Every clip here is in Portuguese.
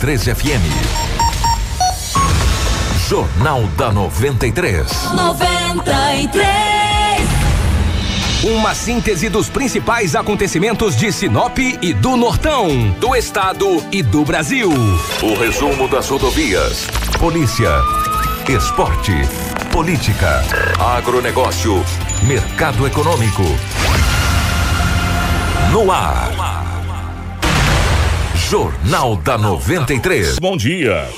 93 FM. Jornal da 93. 93. Uma síntese dos principais acontecimentos de Sinop e do Nortão, do estado e do Brasil. O resumo das rodovias, polícia, esporte, política, agronegócio, mercado econômico. No ar. Jornal da 93. Bom dia.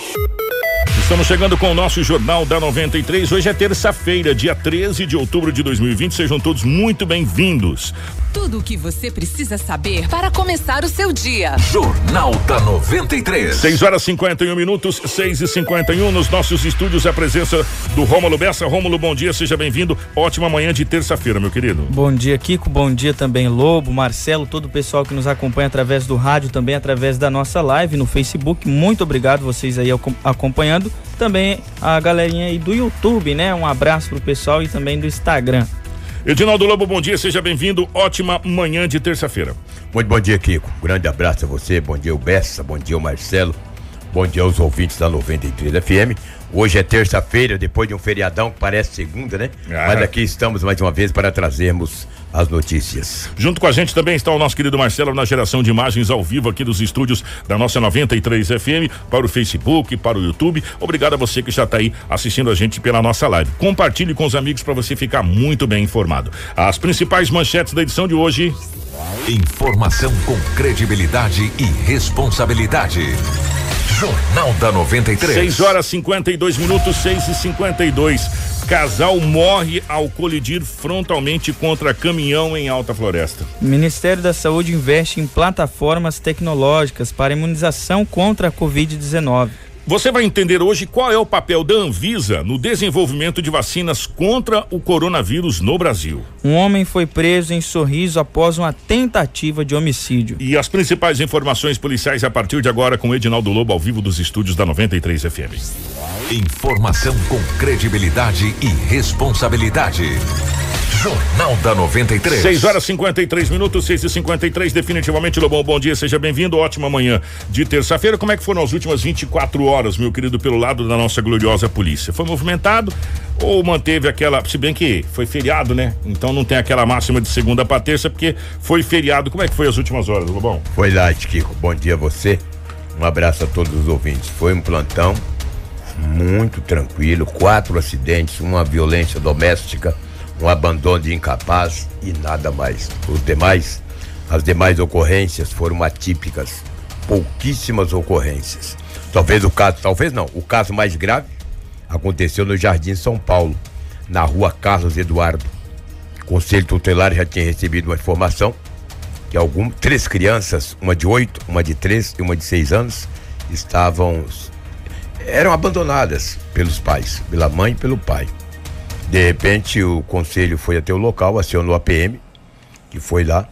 Estamos chegando com o nosso Jornal da 93. Hoje é terça-feira, dia 13 de outubro de 2020. Sejam todos muito bem-vindos. Tudo o que você precisa saber para começar o seu dia. Jornal da 93. 6 horas 51 minutos, 6 e 51 nos nossos estúdios. A presença do Rômulo Bessa. Rômulo, bom dia, seja bem-vindo. Ótima manhã de terça-feira, meu querido. Bom dia, Kiko. Bom dia também, Lobo, Marcelo, todo o pessoal que nos acompanha através do rádio, também através da nossa live no Facebook. Muito obrigado vocês aí acompanhando. Também a galerinha aí do YouTube, né? Um abraço pro pessoal e também do Instagram. Edinaldo Lobo, bom dia, seja bem-vindo. Ótima manhã de terça-feira. Muito bom dia, Kiko. Grande abraço a você, bom dia, o Bessa, bom dia, o Marcelo, bom dia aos ouvintes da 93 FM. Hoje é terça-feira, depois de um feriadão que parece segunda, né? Ah. Mas aqui estamos mais uma vez para trazermos as notícias. Junto com a gente também está o nosso querido Marcelo na geração de imagens ao vivo aqui dos estúdios da nossa 93 FM para o Facebook, para o YouTube. Obrigado a você que já está aí assistindo a gente pela nossa live. Compartilhe com os amigos para você ficar muito bem informado. As principais manchetes da edição de hoje. Informação com credibilidade e responsabilidade. Jornal da 93. 6 horas 52 minutos, 6 e 52 Casal morre ao colidir frontalmente contra caminhão em Alta Floresta. O Ministério da Saúde investe em plataformas tecnológicas para imunização contra a Covid-19. Você vai entender hoje qual é o papel da Anvisa no desenvolvimento de vacinas contra o coronavírus no Brasil. Um homem foi preso em Sorriso após uma tentativa de homicídio. E as principais informações policiais a partir de agora com Edinaldo Lobo ao vivo dos estúdios da 93 FM. Informação com credibilidade e responsabilidade. Jornal da 93. 6 horas 53 minutos, 6 e 53 Definitivamente, Lobão, bom dia, seja bem-vindo. Ótima manhã de terça-feira. Como é que foram as últimas 24 horas, meu querido, pelo lado da nossa gloriosa polícia? Foi movimentado ou manteve aquela. Se bem que foi feriado, né? Então não tem aquela máxima de segunda para terça, porque foi feriado. Como é que foi as últimas horas, Lobão? Foi lá, Kiko. Bom dia a você. Um abraço a todos os ouvintes. Foi um plantão muito tranquilo, quatro acidentes, uma violência doméstica um abandono de incapaz e nada mais. Os demais, as demais ocorrências foram atípicas, pouquíssimas ocorrências. Talvez o caso, talvez não, o caso mais grave aconteceu no Jardim São Paulo, na rua Carlos Eduardo. O Conselho Tutelar já tinha recebido uma informação que algum, três crianças, uma de oito, uma de três e uma de seis anos, estavam eram abandonadas pelos pais, pela mãe e pelo pai. De repente, o conselho foi até o local, acionou a PM, que foi lá,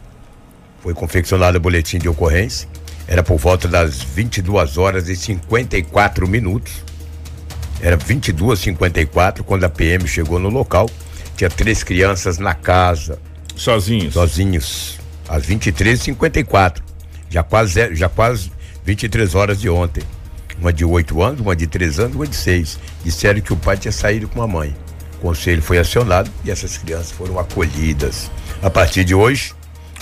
foi confeccionado o boletim de ocorrência. Era por volta das 22 horas e 54 minutos. Era 22 54 quando a PM chegou no local. Tinha três crianças na casa. Sozinhos? Sozinhos. Às 23 54 Já quase, já quase 23 horas de ontem. Uma de 8 anos, uma de 3 anos, uma de 6. Disseram que o pai tinha saído com a mãe. Conselho foi acionado e essas crianças foram acolhidas. A partir de hoje,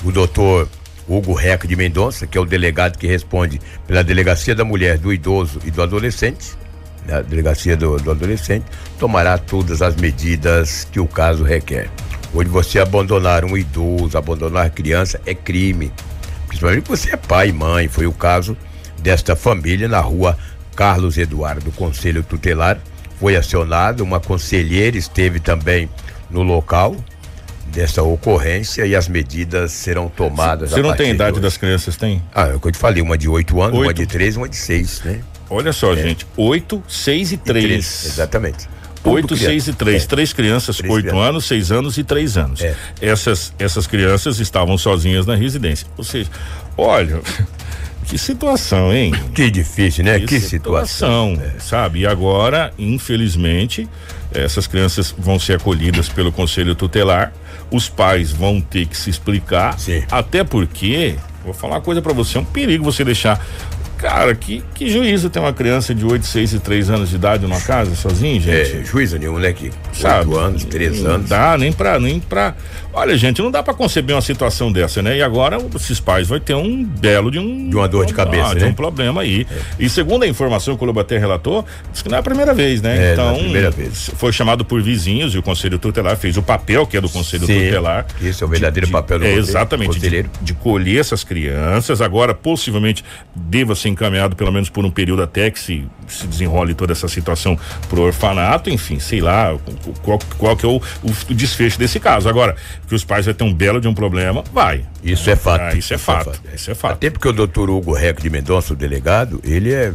o doutor Hugo Reca de Mendonça, que é o delegado que responde pela Delegacia da Mulher, do Idoso e do Adolescente, né, Delegacia do, do Adolescente, tomará todas as medidas que o caso requer. Hoje você abandonar um idoso, abandonar criança é crime. Principalmente você é pai e mãe. Foi o caso desta família na rua Carlos Eduardo, Conselho Tutelar, foi acionado, uma conselheira esteve também no local dessa ocorrência e as medidas serão tomadas. Você não tem idade das crianças, tem? Ah, é o que eu te falei, uma de 8 anos, 8. uma de 3 uma de 6, né? Olha só, é. gente, 8, 6 e 3. exatamente. 8, 6 e 3. É. Três crianças, 8 anos, 6 anos e 3 anos. É. Essas, essas crianças estavam sozinhas na residência. Ou seja, olha. Que situação, hein? Que difícil, né? Que, que situação. situação é. Sabe? E agora, infelizmente, essas crianças vão ser acolhidas pelo conselho tutelar. Os pais vão ter que se explicar. Sim. Até porque, vou falar uma coisa para você, é um perigo você deixar Cara, que, que juízo tem uma criança de 8, 6 e 3 anos de idade numa casa sozinho, gente? É, juízo nenhum, né? Que Sabe? 8 anos, 3 Não anos. dá nem pra, nem pra. Olha, gente, não dá pra conceber uma situação dessa, né? E agora esses pais vão ter um belo de um. De uma dor de cabeça, ah, de né? um problema aí. E segundo a informação que o Lobo até relatou, diz que não é a primeira vez, né? É, é então, primeira vez. foi chamado por vizinhos e o Conselho Tutelar fez o papel que é do Conselho Sim, Tutelar. isso é o verdadeiro de- papel do é, Exatamente. De, de colher essas crianças. Agora, possivelmente, deva ser encaminhado pelo menos por um período até que se, se desenrole toda essa situação pro orfanato, enfim, sei lá qual, qual que é o, o desfecho desse caso. Agora, que os pais vão ter um belo de um problema, vai. Isso é fato. Ah, isso é fato. Isso é fato. Até porque o doutor Hugo Reco de Mendonça, o delegado, ele é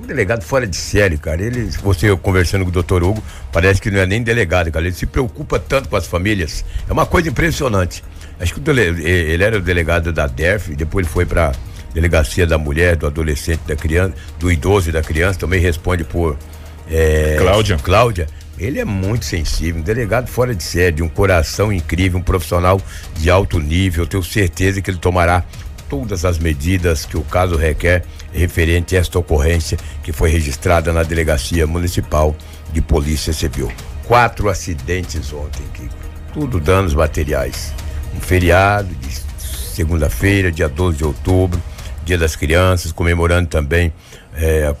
um delegado fora de série, cara. Ele, você conversando com o doutor Hugo, parece que não é nem delegado, cara. Ele se preocupa tanto com as famílias. É uma coisa impressionante. Acho que dele- ele era o delegado da DERF, depois ele foi para delegacia da mulher, do adolescente, da criança, do idoso e da criança, também responde por é, Cláudia. Cláudia. Ele é muito sensível, um delegado fora de série, de um coração incrível, um profissional de alto nível. Tenho certeza que ele tomará todas as medidas que o caso requer referente a esta ocorrência que foi registrada na Delegacia Municipal de Polícia Civil. Quatro acidentes ontem, Kiko. Tudo danos materiais. Um feriado de segunda-feira, dia 12 de outubro, Dia das Crianças, comemorando também é,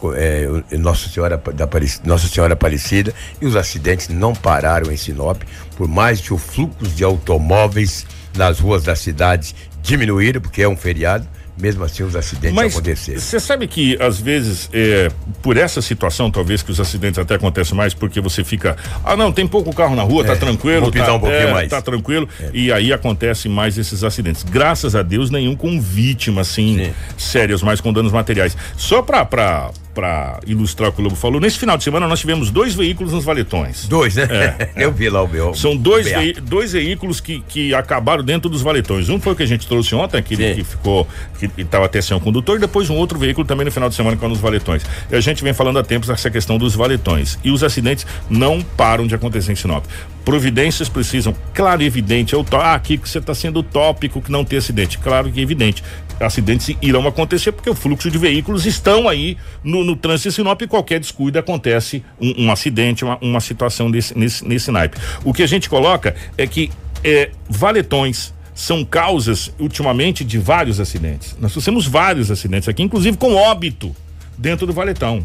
é, Nossa, Senhora, da Aparic- Nossa Senhora Aparecida e os acidentes não pararam em Sinop, por mais que o fluxo de automóveis nas ruas da cidade diminuíram, porque é um feriado, mesmo assim os acidentes Mas aconteceram. você sabe que às vezes é, por essa situação talvez que os acidentes até acontecem mais porque você fica ah não tem pouco carro na rua tá É, tranquilo vou tá, um pouquinho é, mais. tá tranquilo e aí acontecem mais esses acidentes graças a Deus nenhum com vítima assim Sim. sérias mas com danos materiais só pra para ilustrar o que o Lobo falou nesse final de semana nós tivemos dois veículos nos valetões Dois, né? É, Eu vi lá o meu. são dois, vei- dois veículos que, que acabaram dentro dos valetões. Um foi o que a gente trouxe ontem, aquele Sim. que ficou, que estava até sem o condutor, e depois um outro veículo também no final de semana que é nos valetões. E a gente vem falando há tempos essa questão dos valetões. E os acidentes não param de acontecer em Sinop. Providências precisam, claro e evidente, é o ah, aqui que você está sendo utópico que não tem acidente. Claro que é evidente. Acidentes irão acontecer porque o fluxo de veículos estão aí no, no trânsito de Sinop e qualquer descuido acontece um, um acidente, uma, uma situação desse, nesse, nesse naipe. O que a gente coloca é que é, valetões são causas ultimamente de vários acidentes. Nós temos vários acidentes aqui, inclusive com óbito dentro do valetão.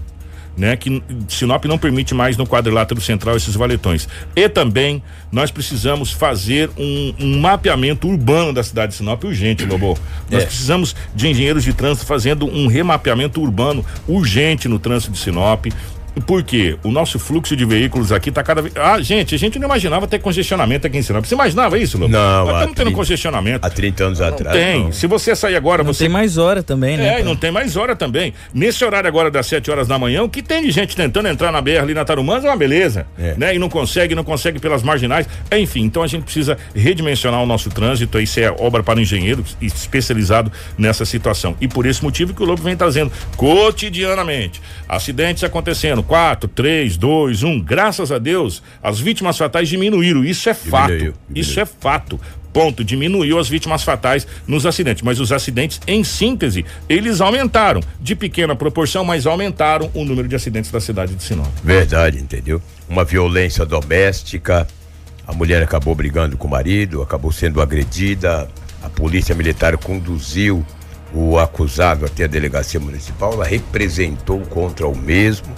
Né, que Sinop não permite mais no quadrilátero central esses valetões. E também nós precisamos fazer um, um mapeamento urbano da cidade de Sinop urgente, Lobo. Nós É. precisamos de engenheiros de trânsito fazendo um remapeamento urbano urgente no trânsito de Sinop. Por quê? O nosso fluxo de veículos aqui tá cada vez. Ah, gente, a gente não imaginava ter congestionamento aqui em Sinop. Você imaginava isso, Lobo? Não, Nós estamos tendo 30 congestionamento. Há 30 anos Não atrás. tem. não. Se você sair agora, Não você tem mais hora também, né? é, e pra- não tem mais hora também. Nesse horário agora das 7 horas da manhã, o que tem de gente tentando entrar na BR ali na Tarumãs é uma beleza. É. Né? E não consegue, não consegue pelas marginais. Enfim, então a gente precisa redimensionar o nosso trânsito. Isso é obra para engenheiro especializado nessa situação. E por esse motivo que o Lobo vem trazendo cotidianamente. Acidentes acontecendo. 4, 3, 2, 1. Graças a Deus, as vítimas fatais diminuíram. Isso é fato. Diminuiu, Isso diminuiu. é fato. Ponto. Diminuiu as vítimas fatais nos acidentes. Mas os acidentes, em síntese, eles aumentaram. De pequena proporção, mas aumentaram o número de acidentes da cidade de Sinop. Verdade, entendeu? Uma violência doméstica, a mulher acabou brigando com o marido, acabou sendo agredida, a polícia militar conduziu o acusado até a delegacia municipal, ela representou contra o mesmo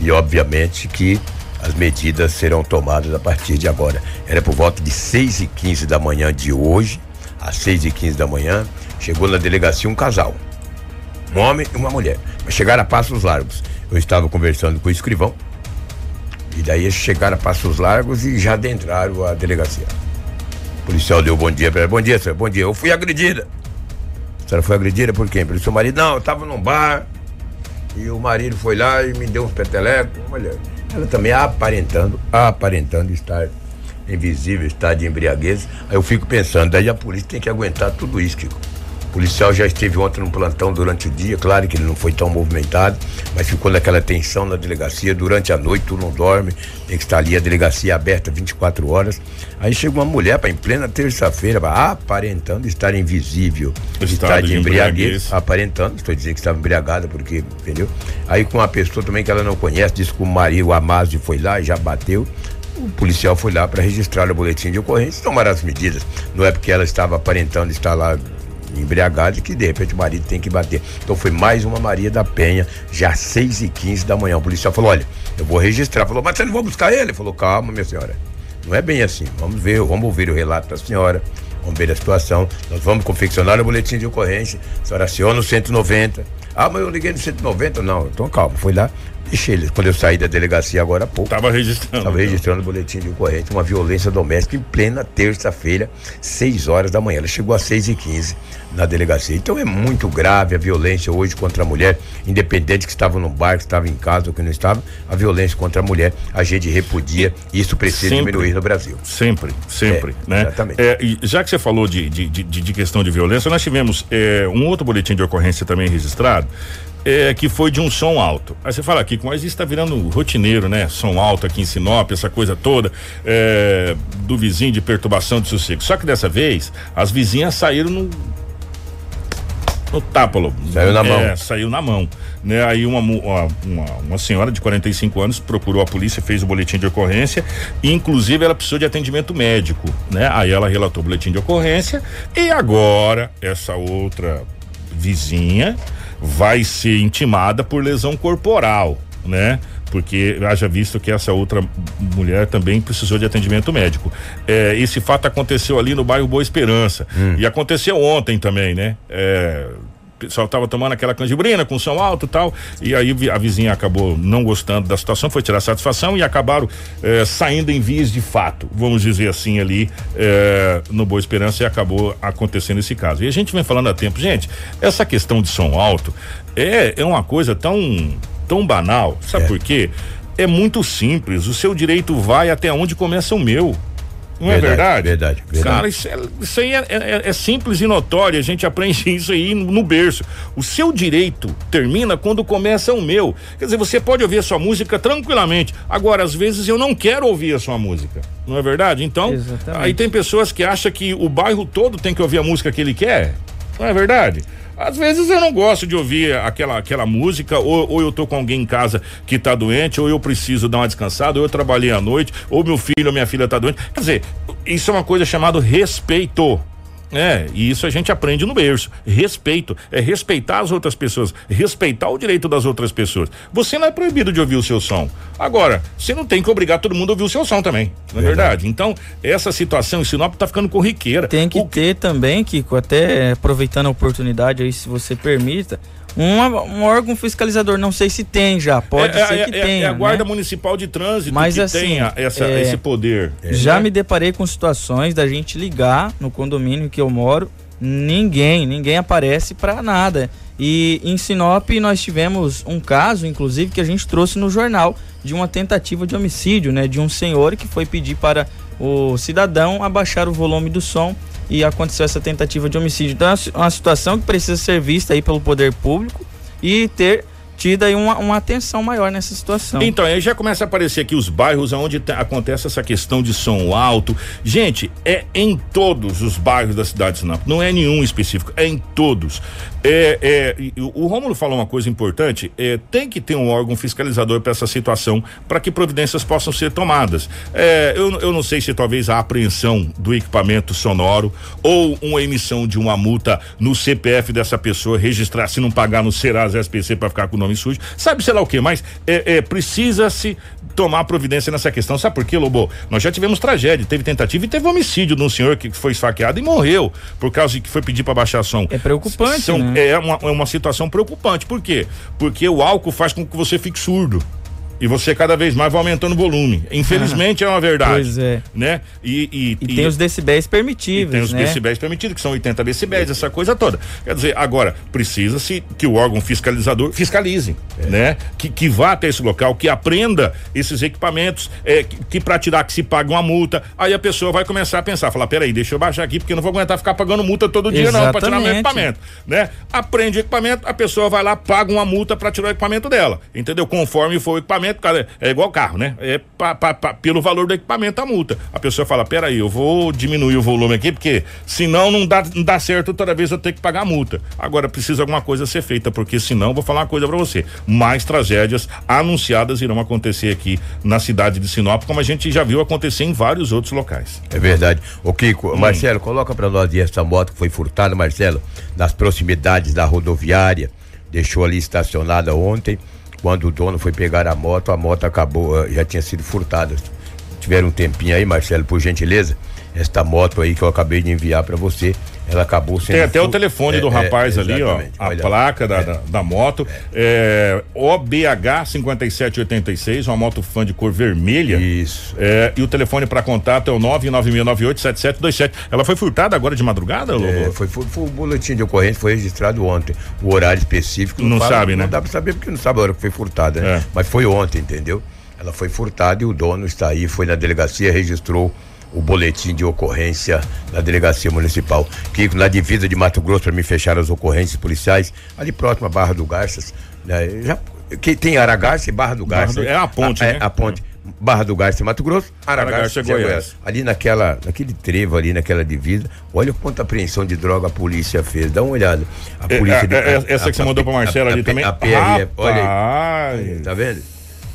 e obviamente que as medidas serão tomadas a partir de agora. Era por volta de 6 e 15 da manhã de hoje, às 6 e 15 da manhã, chegou na delegacia um casal um homem e uma mulher. Mas chegaram a passos largos. Eu estava conversando com o escrivão. E daí eles chegaram a passos largos e já adentraram a delegacia. O policial deu bom dia para ela. Bom dia, senhor. Bom dia. Eu fui agredida. A senhora foi agredida por quem? Pelo seu marido? Não, eu estava num bar. E o marido foi lá e me deu uns petelecos. Olha, ela também aparentando, aparentando estar em visível estado de embriaguez. Aí eu fico pensando, daí a polícia tem que aguentar tudo isso, Kiko. O policial já esteve ontem no plantão durante o dia, claro que ele não foi tão movimentado, mas ficou naquela tensão na delegacia durante a noite, tu não dorme, tem que estar ali a delegacia aberta 24 horas. Aí chega uma mulher para em plena terça-feira, aparentando estar invisível, estar de, embriaguez, aparentando, estou dizendo que estava embriagada porque, entendeu? Aí com uma pessoa também que ela não conhece, disse que o marido, o Amásio, foi lá e já bateu. O policial foi lá para registrar o boletim de ocorrência e tomar as medidas. Não é porque ela estava aparentando estar lá embriagada que de repente o marido tem que bater. Então foi mais uma Maria da Penha, já às 6 e 15 da manhã. O policial falou: olha, eu vou registrar. Falou, mas você não vai buscar? Ele falou, calma, minha senhora. Não é bem assim. Vamos ver, vamos ouvir o relato da senhora. Vamos ver a situação. Nós vamos confeccionar o boletim de ocorrência. A senhora aciona o 190. Ah, mas eu liguei no 190. Não, então calma. Foi lá, Deixei ele, quando eu saí da delegacia agora há pouco. Estava registrando. Estava então. registrando o boletim de ocorrência, uma violência doméstica em plena terça-feira, 6 horas da manhã. Ela chegou às 6 e 15 na delegacia. Então é muito grave a violência hoje contra a mulher, independente que estava no bar, que estava em casa ou que não estava, a violência contra a mulher, a gente repudia e isso precisa sempre, diminuir no Brasil. Sempre, sempre, é, né? Exatamente. É, já que você falou de, de, de, de questão de violência, nós tivemos é, um outro boletim de ocorrência também registrado é, que foi de um som alto. Aí você fala aqui, mas isso está virando rotineiro, né? Som alto aqui em Sinop, essa coisa toda é, do vizinho de perturbação de sossego. Só que dessa vez as vizinhas saíram no no tápalo. Saiu na é, mão. Saiu na mão. Né? Aí uma, uma, uma, uma, senhora de 45 anos procurou a polícia, fez o boletim de ocorrência e inclusive ela precisou de atendimento médico, né? Aí ela relatou o boletim de ocorrência e agora essa outra vizinha vai ser intimada por lesão corporal, né? Porque haja visto que essa outra mulher também precisou de atendimento médico. É, esse fato aconteceu ali no bairro Boa Esperança. Hum. E aconteceu ontem também, né? É, pessoal estava tomando aquela canjibrina com som alto e tal, e aí a vizinha acabou não gostando da situação, foi tirar satisfação e acabaram eh, saindo em vias de fato, vamos dizer assim ali, eh, no Boa Esperança e acabou acontecendo esse caso. E a gente vem falando há tempo, gente, essa questão de som alto é, é uma coisa tão, tão banal, sabe é. por quê? É muito simples, o seu direito vai até onde começa o meu. Não verdade, é verdade? Verdade, verdade. Cara, isso, é, isso aí é, é, é, simples e notório, a gente aprende isso aí no, no, berço. O seu direito termina quando começa o meu. Quer dizer, você pode ouvir a sua música tranquilamente. Agora, às vezes, eu não quero ouvir a sua música. Não é verdade? Então, Exatamente. aí tem pessoas que acham que o bairro todo tem que ouvir a música que ele quer. Não é verdade? Às vezes eu não gosto de ouvir aquela, aquela música, ou, ou eu tô com alguém em casa que tá doente, ou eu preciso dar uma descansada, ou eu trabalhei à noite, ou meu filho ou minha filha tá doente. Quer dizer, isso é uma coisa chamada respeito. É, e isso a gente aprende no berço. Respeito. É respeitar as outras pessoas. Respeitar o direito das outras pessoas. Você não é proibido de ouvir o seu som. Agora, você não tem que obrigar todo mundo a ouvir o seu som também. Não é verdade? verdade? Então, essa situação em Sinop tá ficando corriqueira. Tem que o... ter também, Kiko, até aproveitando a oportunidade aí, se você permita um, um órgão fiscalizador, não sei se tem já, pode é, ser é, que é, tenha. É a Guarda né? Municipal de Trânsito Mas, que assim, tenha essa, é, esse poder. Já né? me deparei com situações da gente ligar no condomínio que eu moro, ninguém, ninguém aparece para nada. E em Sinop nós tivemos um caso, inclusive, que a gente trouxe no jornal de uma tentativa de homicídio, né? De um senhor que foi pedir para o cidadão abaixar o volume do som e aconteceu essa tentativa de homicídio. Então é uma situação que precisa ser vista aí pelo poder público e ter tido aí uma, uma, atenção maior nessa situação. Então, aí já começa a aparecer aqui os bairros onde acontece essa questão de som alto. Gente, é em todos os bairros da cidade de Sinop, não é nenhum específico, é em todos. É, é, o Rômulo falou uma coisa importante: é, tem que ter um órgão fiscalizador para essa situação, para que providências possam ser tomadas. É, eu, eu não sei se talvez a apreensão do equipamento sonoro ou uma emissão de uma multa no CPF dessa pessoa, registrar, se não pagar no Serasa SPC para ficar com o nome sujo, sabe sei lá o que, mas é, é, precisa-se tomar providência nessa questão. Sabe por quê, Lobo? Nós já tivemos tragédia, teve tentativa e teve homicídio de um senhor que foi esfaqueado e morreu por causa de que foi pedir para baixar som. É preocupante, São, né? É uma, é uma situação preocupante. Por quê? Porque o álcool faz com que você fique surdo. E você cada vez mais vai aumentando o volume. Infelizmente é uma verdade. Pois é. Né? E, e, E, tem os decibéis permitíveis, tem os né? decibéis permitidos, que são 80 decibéis, essa coisa toda. Quer dizer, agora, precisa-se que o órgão fiscalizador fiscalize, né? Que, que vá até esse local, que aprenda esses equipamentos, é, que, que para tirar que se pague uma multa, aí a pessoa vai começar a pensar, falar, peraí, deixa eu baixar aqui, porque eu não vou aguentar ficar pagando multa todo dia não, para tirar meu Exatamente. equipamento, né? Aprende o equipamento, a pessoa vai lá, paga uma multa para tirar o equipamento dela, entendeu? Conforme for o equipamento, cara, é igual carro, né? É pa, pa- pa- pelo valor do equipamento a multa. A pessoa fala, peraí, eu vou diminuir o volume aqui, porque senão não dá, não dá certo toda vez eu ter que pagar a multa. Agora precisa alguma coisa ser feita, porque senão vou falar uma coisa para você, mais tragédias anunciadas irão acontecer aqui na cidade de Sinop, como a gente já viu acontecer em vários outros locais. É verdade. Hum. Kiko, Marcelo, coloca pra nós essa moto que foi furtada, Marcelo, nas proximidades da rodoviária. Deixou ali estacionada ontem. Quando o dono foi pegar a moto, a moto acabou, eh, já tinha sido furtada. Tiveram um tempinho aí, Marcelo, por gentileza. Esta moto aí que eu acabei de enviar pra você, ela acabou sendo. Tem até o telefone É, do é, rapaz ali, ó. A Olha, placa da, é. da, da moto. É, OBH 5786, uma moto fã de cor vermelha. Isso. É, e o telefone para contato é o 996987727. Ela foi furtada agora de madrugada, Lobo? É, foi, foi, foi o boletim de ocorrência foi registrado ontem. O horário específico Não sabe, né? Não dá pra saber porque não sabe a hora que foi furtada, né? É. Mas foi ontem, entendeu? Ela foi furtada e o dono está aí, foi na delegacia, registrou o boletim de ocorrência na delegacia municipal. Que na divisa de Mato Grosso para me fechar as ocorrências policiais, ali próximo à Barra do Garças, né? Já, que tem Aragarça e Barra do Barra Garça. do- é a ponte, a, né? a ponte. Barra do Garça, Mato Grosso, Aragarça, Aragarça, Goiás. Goiás ali naquela, naquele trevo ali, naquela divisa, olha quanta apreensão de droga a polícia fez, dá uma olhada. A É, polícia é, de- é, a- essa que você a- mandou pra Marcela a- ali a- também. A PRF, olha aí, tá vendo?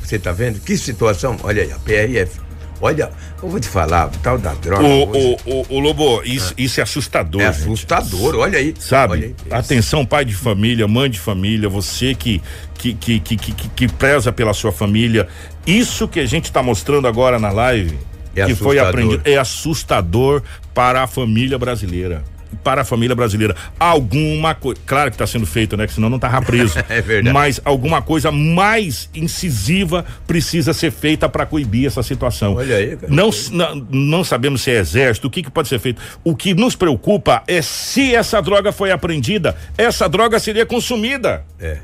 Você tá vendo? Que situação? Olha aí, a PRF. Olha, eu vou te falar, o tal da droga. O, o, o, Lobo, isso, isso é assustador. é gente. assustador, olha aí. Sabe? Olha aí. Atenção, pai de família, mãe de família, você que que, que, que, que, que- preza pela sua família. Isso que a gente está mostrando agora na live, É que foi assustador. aprendido, é assustador para a família brasileira. Para a família brasileira. Alguma coisa. Claro que está sendo feito, né? Que senão não tava preso. É verdade. Mas alguma coisa mais incisiva precisa ser feita para coibir essa situação. Olha aí, cara. Não, não, não sabemos se é exército, o que, que pode ser feito. O que nos preocupa é se essa droga foi apreendida, essa droga seria consumida, É,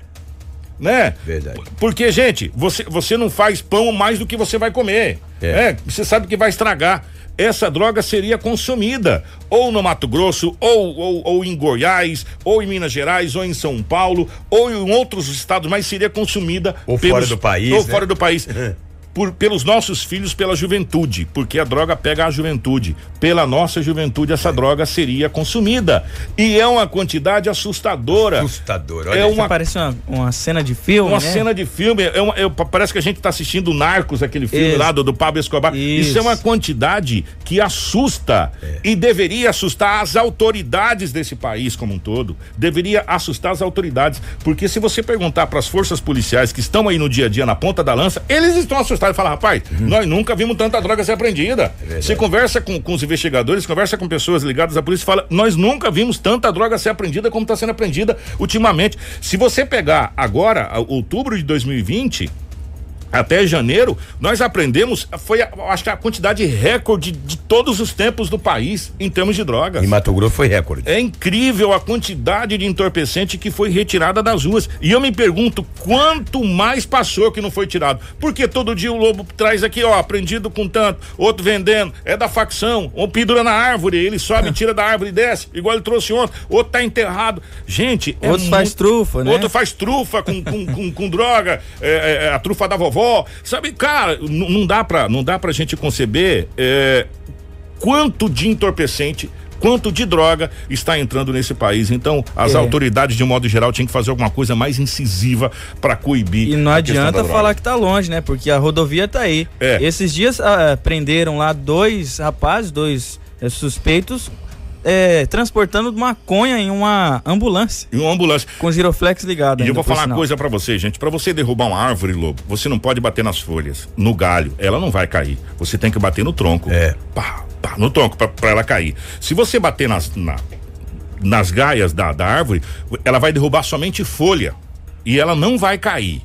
né? Verdade. Porque, gente, você, você não faz pão mais do que você vai comer. É. É. Você sabe que vai estragar. Essa droga seria consumida ou no Mato Grosso, ou, ou, ou em Goiás, ou em Minas Gerais, ou em São Paulo, ou em outros estados, mas seria consumida Ou fora do país, Ou né? fora do país. Por, pelos nossos filhos, pela juventude, porque a droga pega a juventude. Pela nossa juventude, É. essa droga seria consumida. E é uma quantidade assustadora. assustador. Olha É uma- Parece uma, uma cena de filme, Uma né? cena de filme, é uma- é- parece que a gente está assistindo Narcos, aquele filme Isso. lá do, do Pablo Escobar. Isso. Isso. é uma quantidade que assusta É. e deveria assustar as autoridades desse país como um todo. Deveria assustar as autoridades, porque se você perguntar para as forças policiais que estão aí no dia a dia na ponta da lança, eles estão assustados e falam: rapaz, Uhum. nós nunca vimos tanta droga ser apreendida. É você conversa com, com os investigadores, conversa com pessoas ligadas à polícia e fala: nós nunca vimos tanta droga ser apreendida como está sendo apreendida ultimamente. Se você pegar agora, outubro de 2020, até janeiro, nós aprendemos, foi a, acho que a quantidade recorde de todos os tempos do país em termos de drogas. Em Mato Grosso foi recorde. É incrível a quantidade de entorpecente que foi retirada das ruas. E eu me pergunto quanto mais passou que não foi tirado. Porque todo dia o lobo traz aqui, ó, aprendido com tanto, outro vendendo, é da facção, ou pendura na árvore, ele sobe, tira da árvore e desce, igual ele trouxe ontem, outro tá enterrado. Gente, é Outro faz muito- trufa, né? Outro faz trufa com, com, com, com droga, é, é, a trufa da vovó. Sabe, cara, não dá pra, não dá pra gente conceber é, quanto de entorpecente, quanto de droga está entrando nesse país. Então, as É. autoridades, de modo geral, tinham que fazer alguma coisa mais incisiva para coibir. E não adianta falar que tá longe, né? Porque a rodovia tá aí. É. Esses dias ah, prenderam lá dois rapazes, dois eh, suspeitos, eh, transportando maconha em uma ambulância E uma ambulância. com giroflex ligado. E eu ainda, vou por falar uma coisa pra você, gente. Pra você derrubar uma árvore, lobo, você não pode bater nas folhas, no galho. Ela não vai cair. Você tem que bater no tronco. É. Pá, pá, no tronco, pra, pra ela cair. Se você bater nas, na- nas gaias da, da árvore, ela vai derrubar somente folha. E ela não vai cair.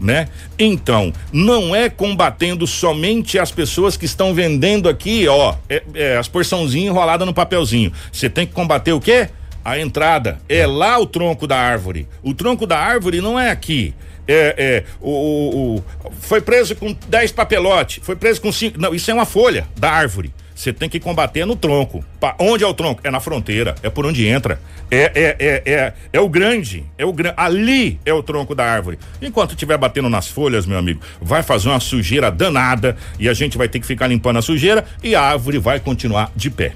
Né? Então, não é combatendo somente as pessoas que estão vendendo aqui, ó, é, é, as porçãozinhas enroladas no papelzinho. Você tem que combater o quê? A entrada. É lá o tronco da árvore. O tronco da árvore não é aqui. É, é, o, o, o foi preso com 10 papelotes, foi preso com 5. Não, isso é uma folha da árvore. Você tem que combater no tronco. Pa, onde é o tronco? É na fronteira, é por onde entra. É, é, é, é, é o grande, é o grande. Ali é o tronco da árvore. Enquanto estiver batendo nas folhas, meu amigo, vai fazer uma sujeira danada e a gente vai ter que ficar limpando a sujeira e a árvore vai continuar de pé.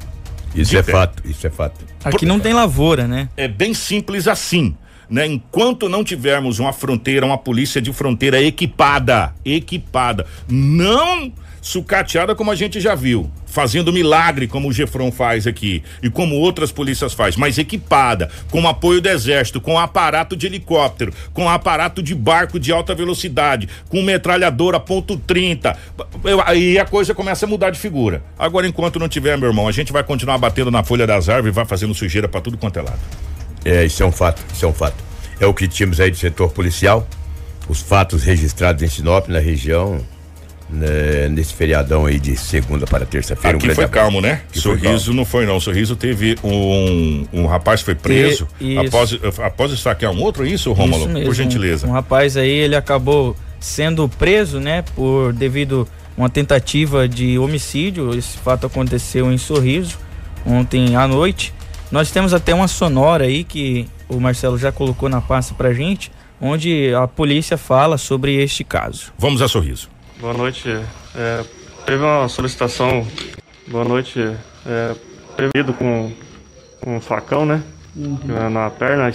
Isso de é pé. fato, isso é fato. Aqui não tem lavoura, né? É bem simples assim. Né? Enquanto não tivermos uma fronteira, uma polícia de fronteira equipada, equipada, não sucateada como a gente já viu, fazendo milagre como o Gefron faz aqui e como outras polícias faz, mas equipada, com apoio do exército, com aparato de helicóptero, com aparato de barco de alta velocidade, com metralhadora ponto .30, eu- aí a coisa começa a mudar de figura. Agora enquanto não tiver, meu irmão, a gente vai continuar batendo na folha das árvores e vai fazendo sujeira para tudo quanto é lado. É, isso é um fato, isso é um fato. É o que tínhamos aí do setor policial, os fatos registrados em Sinop, na região, né, nesse feriadão aí de segunda para terça-feira. Um Aqui grande foi abraço. calmo, né? Foi Sorriso não foi não. Sorriso teve um, um rapaz foi preso E- após após esfaquear um outro, isso, Rômulo? Isso mesmo. Por gentileza. Um, um rapaz aí, ele acabou sendo preso, né, por devido uma tentativa de homicídio. Esse fato aconteceu em Sorriso ontem à noite. Nós temos até uma sonora aí que o Marcelo já colocou na pasta pra gente, onde a polícia fala sobre este caso. Vamos a Sorriso. Boa noite. É, teve uma solicitação, boa noite, é, prevido com, com um facão, né? É, Na perna,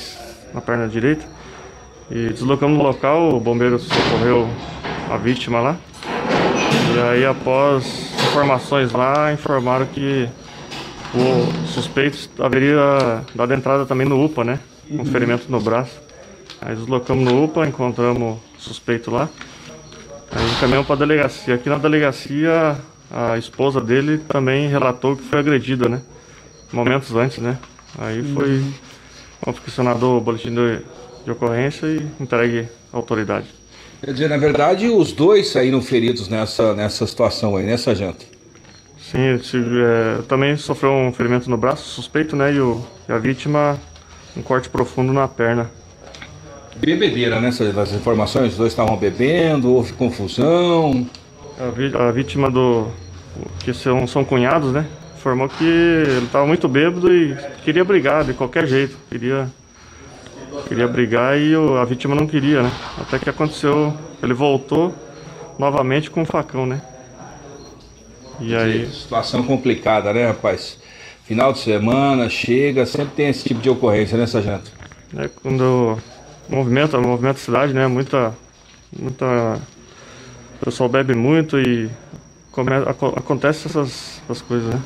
na perna direita. E deslocamos no local, o bombeiro socorreu a vítima lá. E aí após informações lá, informaram que o suspeito haveria dado entrada também no UPA, né? Com ferimento no braço. Aí deslocamos no UPA, encontramos o suspeito lá. Aí encaminhamos para a delegacia. Aqui na delegacia, a esposa dele também relatou que foi agredida, né? Momentos antes, né? Aí foi confeccionado o boletim de, de ocorrência e entregue à autoridade. Quer dizer, na verdade, os dois saíram feridos nessa, nessa situação aí, nessa janta. Sim, esse, é, também sofreu um ferimento no braço, suspeito, né? E, o, e a vítima, um corte profundo na perna. Bebedeira, né? Das informações, os dois estavam bebendo, houve confusão. A, vítima do. que são, são cunhados, né? Informou que ele estava muito bêbado e queria brigar de qualquer jeito. Queria, queria brigar e o- a vítima não queria, né? Até que aconteceu. Ele voltou novamente com um facão, né? E aí. Situação complicada, né, rapaz? Final de semana, chega, sempre tem esse tipo de ocorrência nessa janta. né, quando movimenta, movimenta a cidade, né? Muita, muita, o pessoal bebe muito e come, aco- acontece essas, essas coisas, né?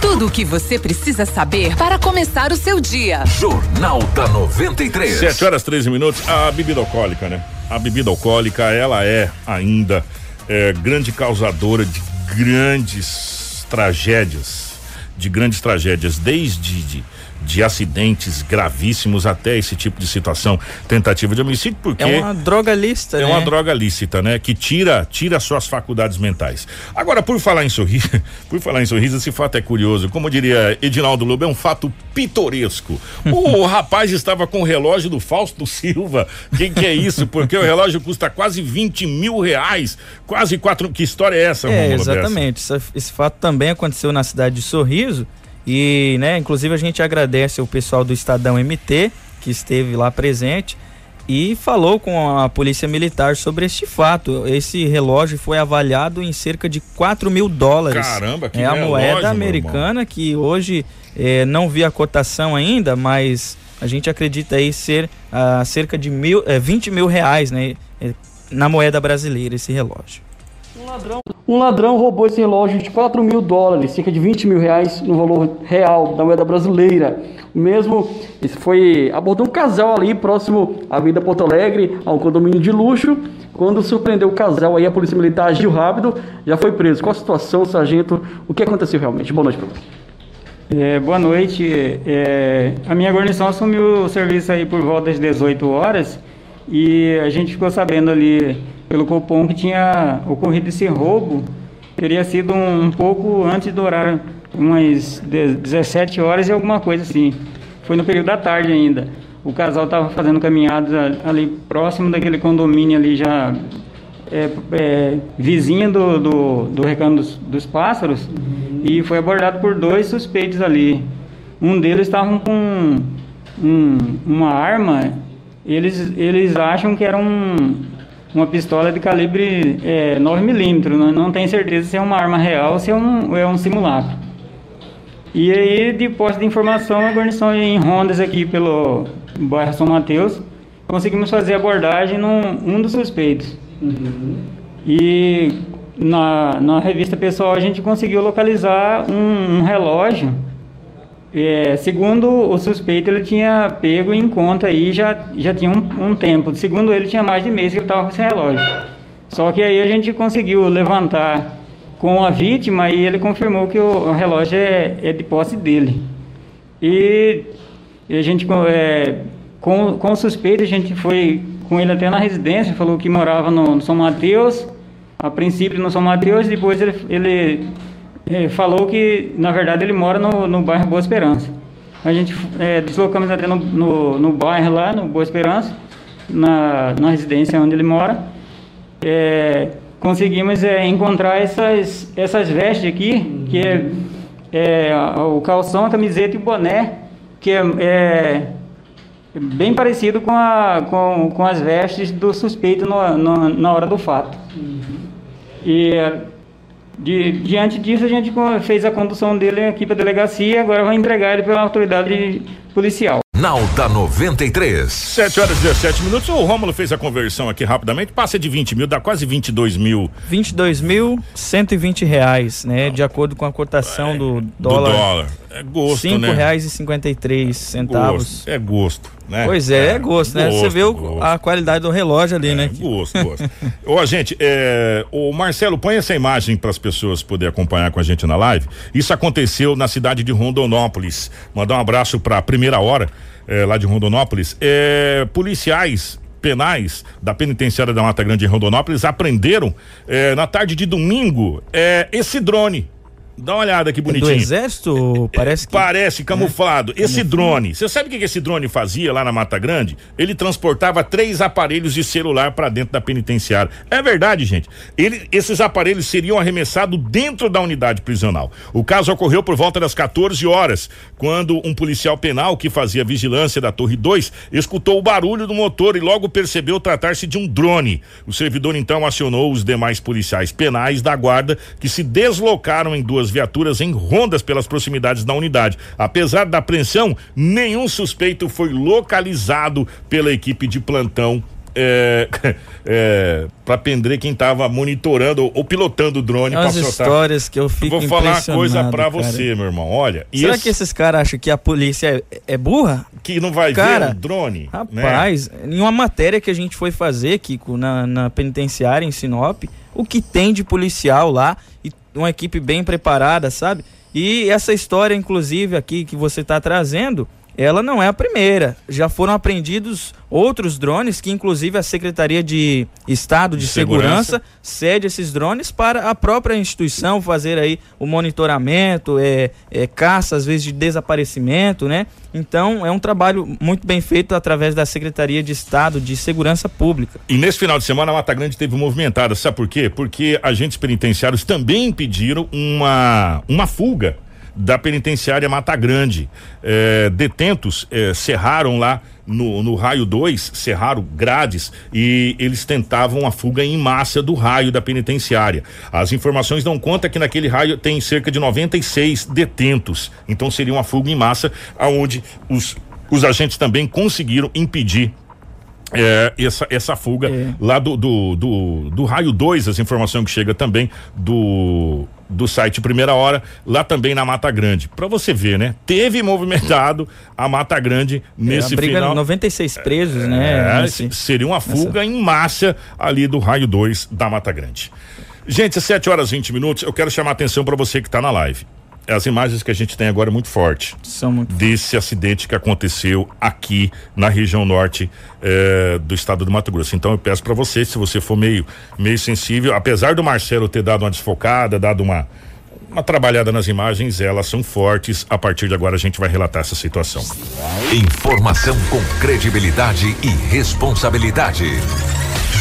Tudo o que você precisa saber para começar o seu dia. Jornal da 93. 7 horas 13 minutos. A bebida alcoólica, né? A bebida alcoólica, ela é ainda é, grande causadora de grandes tragédias. De grandes tragédias, desde de, de acidentes gravíssimos até esse tipo de situação, tentativa de homicídio, porque. É uma droga lista, É né? uma droga lícita, né? Que tira, tira suas faculdades mentais. Agora, por falar em sorriso, por falar em sorriso, esse fato é curioso. Como diria Edinaldo Lobo, é um fato pitoresco. O rapaz estava com o relógio do Fausto Silva. Que que é isso? Porque o relógio custa quase 20 mil reais. Quase quatro. Que história é essa, É, exatamente. Essa- esse fato também aconteceu na cidade de Sorriso. E, né, inclusive a gente agradece ao pessoal do Estadão MT, que esteve lá presente, e falou com a Polícia Militar sobre este fato. Esse relógio foi avaliado em cerca de 4 mil dólares. Caramba, que É a relógio, moeda meu americana que hoje eh, não vi a cotação ainda, mas a gente acredita aí ser ah, cerca de mil, eh, 20 mil reais, né? eh, Na moeda brasileira, esse relógio. Um ladrão roubou esse relógio de 4 mil dólares, cerca de 20 mil reais no valor real da moeda brasileira. O mesmo esse foi abordou um casal ali próximo à Avenida Porto Alegre, a um condomínio de luxo. Quando surpreendeu o casal, aí a polícia militar agiu rápido, já foi preso. Qual a situação, sargento? O que aconteceu realmente? Boa noite, Bruno. É, boa noite. É, a minha guarnição assumiu o serviço aí por volta das 18 horas E a gente ficou sabendo ali pelo Copom que tinha ocorrido esse roubo, teria sido um, pouco antes do horário, umas 17 horas e alguma coisa assim. Foi no período da tarde ainda. O casal estava fazendo caminhadas ali próximo daquele condomínio ali já é, é, vizinha do, do, do Recanto dos, dos Pássaros e foi abordado por dois suspeitos ali. Um deles estava com um, uma arma, eles, eles acham que era um, uma pistola de calibre é, 9mm, não, não tem certeza se é uma arma real ou se é um, é um simulacro. E aí, de posse de informação, a guarnição em rondas aqui pelo bairro São Mateus, conseguimos fazer abordagem num um dos suspeitos. Uhum. E na, na revista pessoal a gente conseguiu localizar um, um relógio. É, segundo o suspeito, ele tinha pego em conta aí já, já tinha um, um tempo. Segundo ele, tinha mais de mês que ele estava com esse relógio. Só que aí a gente conseguiu levantar com a vítima e ele confirmou que o, relógio é, é de posse dele. E, e a gente, é, com, com o suspeito, a gente foi com ele até na residência, falou que morava no, no São Mateus, a princípio no São Mateus, depois ele, ele, é, falou que, na verdade, ele mora no, no bairro Boa Esperança. A gente é, deslocamos até no, no, no, bairro lá, no Boa Esperança, na, na residência onde ele mora. É, conseguimos é, encontrar essas, essas vestes aqui, que é, é, o calção, a camiseta e o boné, que é, bem parecido com, a, com, com as vestes do suspeito no, no, na hora do fato. Uhum. E de, diante disso a gente fez a condução dele aqui para a delegacia e agora vai entregar ele pela autoridade policial. Nauta 93. 7 horas e 17 minutos. O Rômulo fez a conversão aqui rapidamente. Passa de 20 mil, dá quase 22 mil. 22 mil, 120 reais, né? De acordo com a cotação é, do dólar. Do dólar. É gosto, Cinco né? reais e 53 centavos. Gosto. É gosto, né? Pois é, é, é gosto, né? Gosto, Você vê o, a qualidade do relógio ali, é, né? Gosto, gosto. Ô, gente, é, o Marcelo, põe essa imagem para as pessoas poderem acompanhar com a gente na live. Isso aconteceu na cidade de Rondonópolis. Mandar um abraço para a primeira hora, é, lá de Rondonópolis. É, policiais penais da penitenciária da Mata Grande em Rondonópolis aprenderam é, na tarde de domingo é, esse drone Dá uma olhada aqui bonitinho. É do exército? Parece que... Parece camuflado. É. Esse drone, você sabe o que esse drone fazia lá na Mata Grande? Ele transportava três aparelhos de celular para dentro da penitenciária. É verdade, gente. Ele, esses aparelhos seriam arremessados dentro da unidade prisional. O caso ocorreu por volta das 14 horas, quando um policial penal que fazia vigilância da Torre 2 escutou o barulho do motor e logo percebeu tratar-se de um drone. O servidor então acionou os demais policiais penais da guarda que se deslocaram em duas duas viaturas em rondas pelas proximidades da unidade. Apesar da apreensão, nenhum suspeito foi localizado pela equipe de plantão é, é, para prender quem estava monitorando ou, pilotando o drone As histórias que eu fico Vou falar uma coisa para você, meu irmão. Olha, será esse... que esses caras acham que a polícia é, é burra? Que não vai cara, ver o drone? Né? Rapaz, né? em uma matéria que a gente foi fazer, Kiko, na, na penitenciária em Sinop, o que tem de policial lá e uma equipe bem preparada, sabe? E essa história, inclusive, aqui que você está trazendo, ela não é a primeira. Já foram apreendidos outros drones que, inclusive, a Secretaria de Estado de, de Segurança. Segurança. cede esses drones para a própria instituição fazer aí o monitoramento, é, é, caça, às vezes, de desaparecimento, né? Então, é um trabalho muito bem feito através da Secretaria de Estado de Segurança Pública. E nesse final de semana, a Mata Grande teve movimentada. Sabe por quê? Porque agentes penitenciários também impediram uma, uma fuga da penitenciária Mata Grande. É, detentos é, cerraram lá no, no raio 2, cerraram grades e eles tentavam a fuga em massa do raio da penitenciária. As informações dão conta que naquele raio tem cerca de 96 detentos. Então seria uma fuga em massa, aonde os, os agentes também conseguiram impedir é, essa, essa fuga é. lá do, do, do, do raio 2, as informações que chega também do do site Primeira Hora, lá também na Mata Grande. Para você ver, né? Teve movimentado a Mata Grande nesse é, briga final. 96 presos, é, né? Nesse, seria uma fuga nessa... em massa ali do raio 2 da Mata Grande. Gente, 7 horas e 20 minutos. Eu quero chamar a atenção para você que está na live. As imagens que a gente tem agora é muito forte. São muito Desse acidente que aconteceu aqui na região norte eh, do estado do Mato Grosso. Então eu peço para você, se você for meio, meio sensível, apesar do Marcelo ter dado uma desfocada, dado uma, uma trabalhada nas imagens, elas são fortes. A partir de agora a gente vai relatar essa situação. Informação com credibilidade e responsabilidade.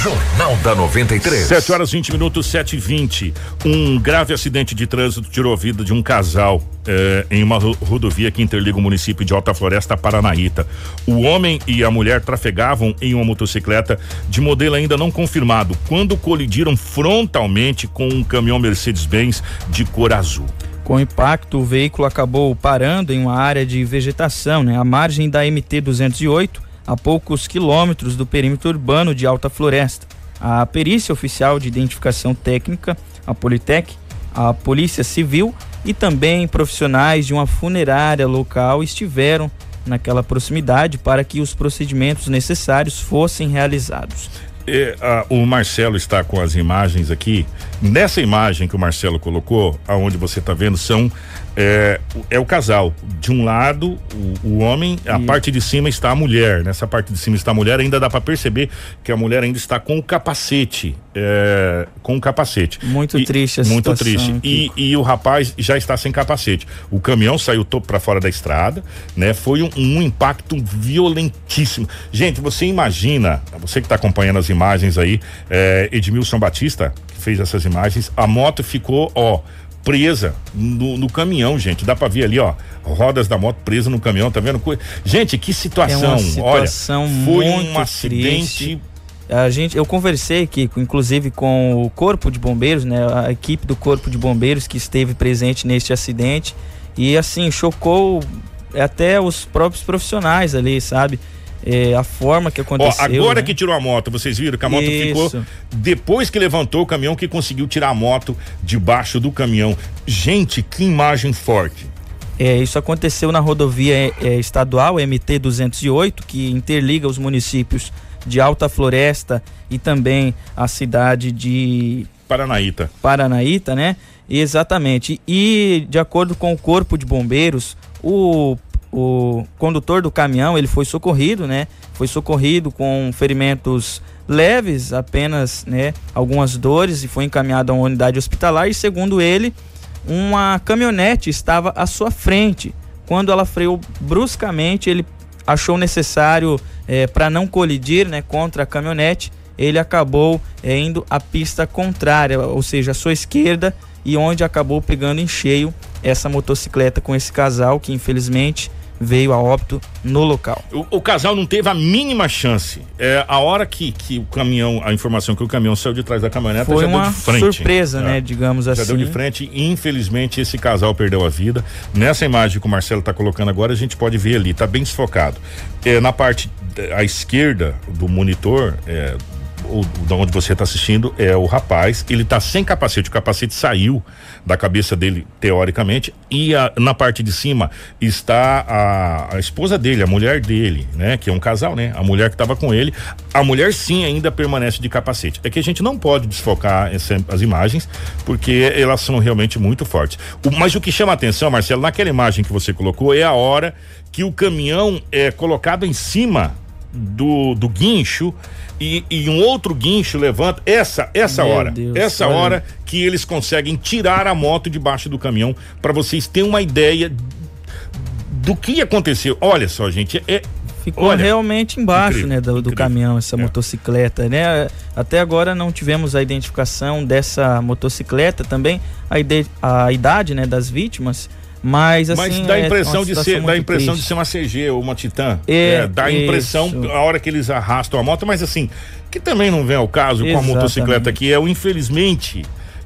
Jornal da 93. 7 horas 20 minutos, 7 e 20 Um grave acidente de trânsito tirou a vida de um casal eh, em uma ro- rodovia que interliga o município de Alta Floresta a Paranaíta. O homem e a mulher trafegavam em uma motocicleta de modelo ainda não confirmado quando colidiram frontalmente com um caminhão Mercedes-Benz de cor azul. Com o impacto, o veículo acabou parando em uma área de vegetação, né, à margem da MT 208, a poucos quilômetros do perímetro urbano de Alta Floresta. A perícia oficial de identificação técnica, a Politec, a Polícia Civil e também profissionais de uma funerária local estiveram naquela proximidade para que os procedimentos necessários fossem realizados. É, ah, o Marcelo está com as imagens aqui. Nessa imagem que o Marcelo colocou, aonde você está vendo, são é, o- é o casal. De um lado, o, o homem, a parte de cima está a mulher. Nessa parte de cima está a mulher. Ainda dá para perceber que a mulher ainda está com o capacete. é, com o capacete. Muito triste a Muito triste. E, e o rapaz já está sem capacete. O caminhão saiu para fora da estrada, né? Foi um, um impacto violentíssimo. Gente, você imagina, você que está acompanhando as imagens aí, é, Edmilson Batista, que fez essas imagens, a moto ficou, ó, presa no, no caminhão, gente. Dá para ver ali, ó, rodas da moto presa no caminhão, tá vendo? Gente, que situação. É uma situação Olha, foi um acidente. triste. A gente, eu conversei, Kiko, inclusive com o Corpo de Bombeiros, né? A equipe do Corpo de Bombeiros que esteve presente neste acidente. E assim, chocou até os próprios profissionais ali, sabe? É, a forma que Ó, aconteceu. agora né? que tirou a moto, vocês viram que a moto Isso. ficou depois que levantou o caminhão que conseguiu tirar a moto debaixo do caminhão. Gente, que imagem forte. É, isso aconteceu na rodovia é, estadual MT 208, que interliga os municípios de Alta Floresta e também a cidade de Paranaíta. Paranaíta, né? Exatamente. E de acordo com o Corpo de Bombeiros, o, o condutor do caminhão, ele foi socorrido, né? Foi socorrido com ferimentos leves, apenas, né, algumas dores e foi encaminhado a uma unidade hospitalar e segundo ele, uma caminhonete estava à sua frente. Quando ela freou bruscamente, ele achou necessário para não colidir, né, contra a caminhonete, ele acabou eh, indo à pista contrária, ou seja, à sua esquerda, e onde acabou pegando em cheio essa motocicleta com esse casal que infelizmente veio a óbito no local. O, o casal não teve a mínima chance. É, a hora que, que o caminhão, a informação que o caminhão saiu de trás da caminhoneta Foi já deu uma de frente. surpresa, né, digamos já assim. deu de frente e infelizmente esse casal perdeu a vida. Nessa imagem que o Marcelo está colocando agora, a gente pode ver ali, tá bem desfocado. É, na parte à esquerda do monitor, é, o, da onde você está assistindo é o rapaz, ele tá sem capacete, o capacete saiu da cabeça dele, teoricamente, e a- na parte de cima está a, a esposa dele, a mulher dele, né? Que é um casal, né? A mulher que estava com ele, a mulher sim ainda permanece de capacete. É que a gente não pode desfocar essa- as imagens, porque elas são realmente muito fortes. O- mas o que chama atenção, Marcelo, naquela imagem que você colocou, é a hora que o caminhão é colocado em cima do, do guincho e, e um outro guincho levanta essa essa Meu hora Deus, essa hora que eles conseguem tirar a moto debaixo do caminhão para vocês terem uma ideia do que aconteceu olha só gente é Ficou olha, realmente embaixo, incrível, né, do, do caminhão, É. essa motocicleta, né? Até agora não tivemos a identificação dessa motocicleta, também a, ide- a idade, né, das vítimas, mas assim mas dá a é impressão uma de ser dá impressão triste. de ser uma CG ou uma Titan É, dá a impressão isso. a hora que eles arrastam a moto mas assim que também não vem ao caso com a Exatamente. motocicleta que é o infelizmente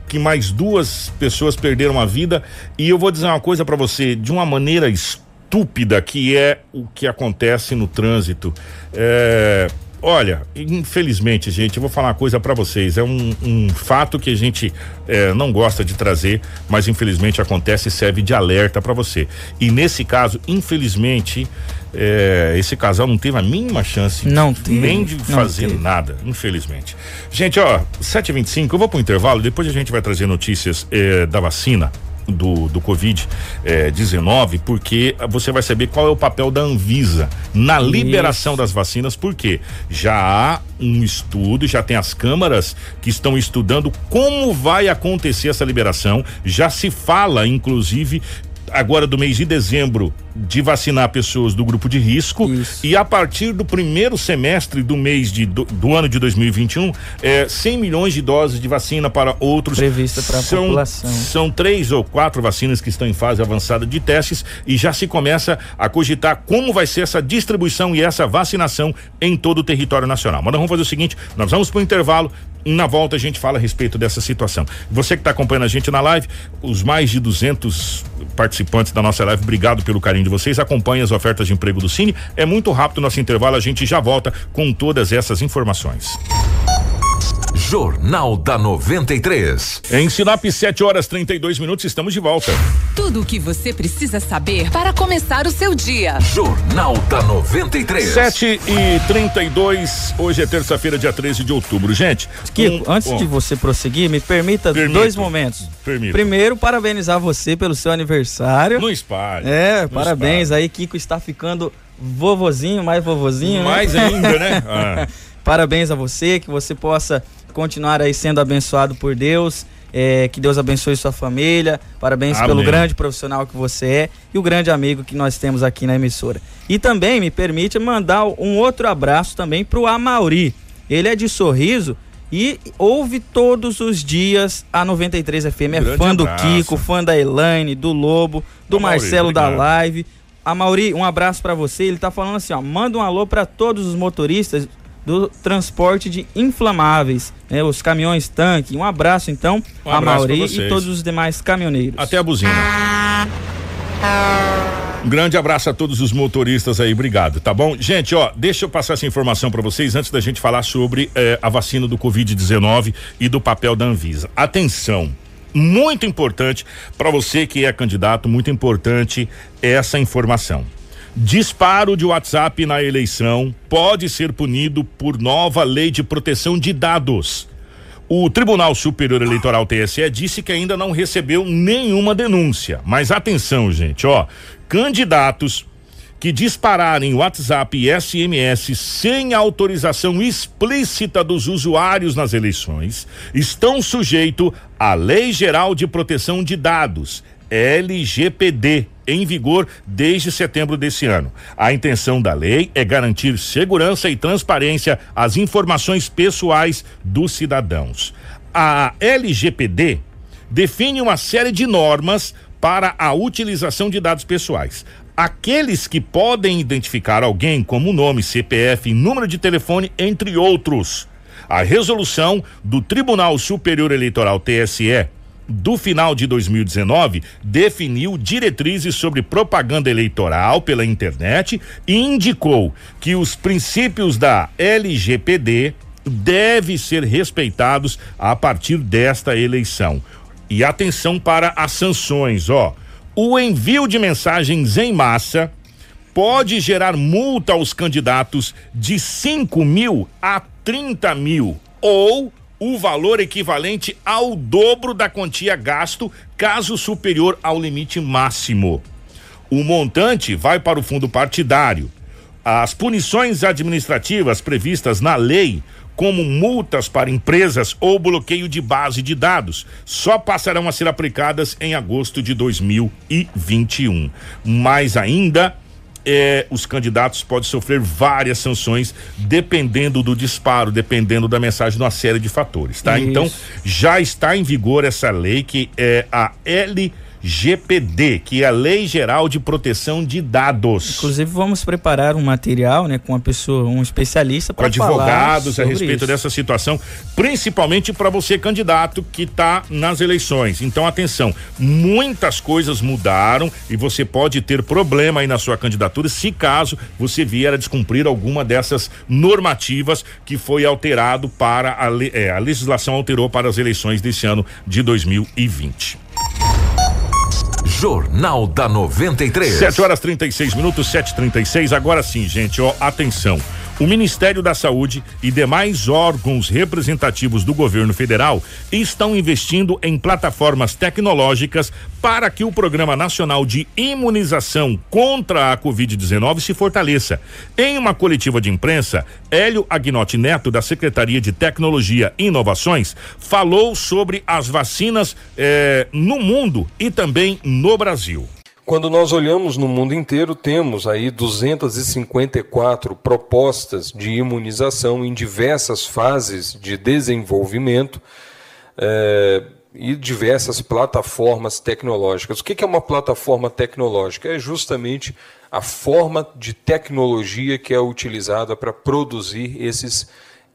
que mais duas pessoas perderam a vida e eu vou dizer uma coisa pra você de uma maneira estúpida que é o que acontece no trânsito é, olha infelizmente gente eu vou falar uma coisa pra vocês é um, um fato que a gente é, não gosta de trazer mas infelizmente acontece e serve de alerta pra você e nesse caso infelizmente é, esse casal não teve a mínima chance Não teve, nem de fazer teve. nada, infelizmente. Gente, ó, 7h25, eu vou pro intervalo, depois a gente vai trazer notícias eh, da vacina. Do, do Covid-19, porque você vai saber qual é o papel da Anvisa na liberação das vacinas, porque já há um estudo, já tem as câmaras que estão estudando como vai acontecer essa liberação. Já se fala, inclusive, agora do mês de dezembro de vacinar pessoas do grupo de risco Isso. e a partir do primeiro semestre do mês de, do, do ano de 2021 é, 100 milhões de doses de vacina para outros Prevista para a população. são três ou quatro vacinas que estão em fase avançada de testes e já se começa a cogitar como vai ser essa distribuição e essa vacinação em todo o território nacional. Mas nós vamos fazer o seguinte: nós vamos para o intervalo. Na volta a gente fala a respeito dessa situação. Você que está acompanhando a gente na live, os mais de 200 participantes da nossa live, obrigado pelo carinho de vocês. Acompanhe as ofertas de emprego do Cine. É muito rápido o nosso intervalo, a gente já volta com todas essas informações. Jornal da 93. Em Sinop, 7 horas 32 minutos, estamos de volta. Tudo o que você precisa saber para começar o seu dia. Jornal da 93. 7 e 32 hoje é terça-feira, dia 13 de outubro. Gente, Kiko, um- antes bom, de você prosseguir, me permita Permito. dois momentos. Permito. Primeiro, parabenizar você pelo seu aniversário. Não espalhe. É, Não parabéns espalhe. aí, Kiko está ficando vovozinho, mais vovozinho, né? Mais ainda, né? Ah. Parabéns a você, que você possa continuar aí sendo abençoado por Deus. é, que Deus abençoe sua família. Parabéns Amém. pelo grande profissional que você é e o grande amigo que nós temos aqui na emissora. E também me permite mandar um outro abraço também pro Amauri. Ele é de sorriso e ouve todos os dias a 93 FM. É Grande fã do abraço. Kiko, fã da Elaine, do Lobo, do Amauri, Marcelo da obrigado. Live. A Mauri, um abraço pra você. Ele tá falando assim, ó, manda um alô pra todos os motoristas do transporte de inflamáveis, né, os caminhões tanque. Um abraço então Um a Mauri e todos os demais caminhoneiros. Até a buzina. Um grande abraço a todos os motoristas aí, obrigado, tá bom? Gente, ó, deixa eu passar essa informação para vocês antes da gente falar sobre eh, a vacina do Covid-19 e do papel da Anvisa. Atenção, muito importante para você que é candidato, muito importante essa informação. Disparo de WhatsApp na eleição pode ser punido por nova lei de proteção de dados. O Tribunal Superior Eleitoral TSE disse que ainda não recebeu nenhuma denúncia. Mas atenção, gente, ó. Candidatos que dispararem WhatsApp e SMS sem autorização explícita dos usuários nas eleições estão sujeitos à Lei Geral de Proteção de Dados, LGPD, em vigor desde setembro desse ano. A intenção da lei é garantir segurança e transparência às informações pessoais dos cidadãos. A LGPD define uma série de normas para a utilização de dados pessoais. Aqueles que podem identificar alguém como nome, CPF, número de telefone, entre outros. A resolução do Tribunal Superior Eleitoral TSE do final de 2019 definiu diretrizes sobre propaganda eleitoral pela internet e indicou que os princípios da LGPD devem ser respeitados a partir desta eleição. E atenção para as sanções, ó. O envio de mensagens em massa pode gerar multa aos candidatos de 5 mil a 30 mil ou o valor equivalente ao dobro da quantia gasto, caso superior ao limite máximo. O montante vai para o fundo partidário. As punições administrativas previstas na lei, como multas para empresas ou bloqueio de base de dados, só passarão a ser aplicadas em agosto de 2021. Mais ainda, é, os candidatos podem sofrer várias sanções dependendo do disparo, dependendo da mensagem, de uma série de fatores, tá? Isso. Então, já está em vigor essa lei que é a LGPD, que é a Lei Geral de Proteção de Dados. Inclusive vamos preparar um material, né, com uma pessoa, um especialista para falar advogados a respeito isso. dessa situação, principalmente para você candidato que está nas eleições. Então atenção, muitas coisas mudaram e você pode ter problema aí na sua candidatura se caso você vier a descumprir alguma dessas normativas que foi alterado para a, é, a legislação alterou para as eleições desse ano de 2020. Jornal da 93. 7 horas 36 minutos, 7h36. Agora sim, gente, ó, atenção. O Ministério da Saúde e demais órgãos representativos do governo federal estão investindo em plataformas tecnológicas para que o Programa Nacional de Imunização contra a Covid-19 se fortaleça. Em uma coletiva de imprensa, Hélio Agnotti Neto, da Secretaria de Tecnologia e Inovações, falou sobre as vacinas eh, no mundo e também no Brasil. Quando nós olhamos no mundo inteiro, temos aí 254 propostas de imunização em diversas fases de desenvolvimento é, e diversas plataformas tecnológicas. O que é uma plataforma tecnológica? É justamente a forma de tecnologia que é utilizada para produzir esses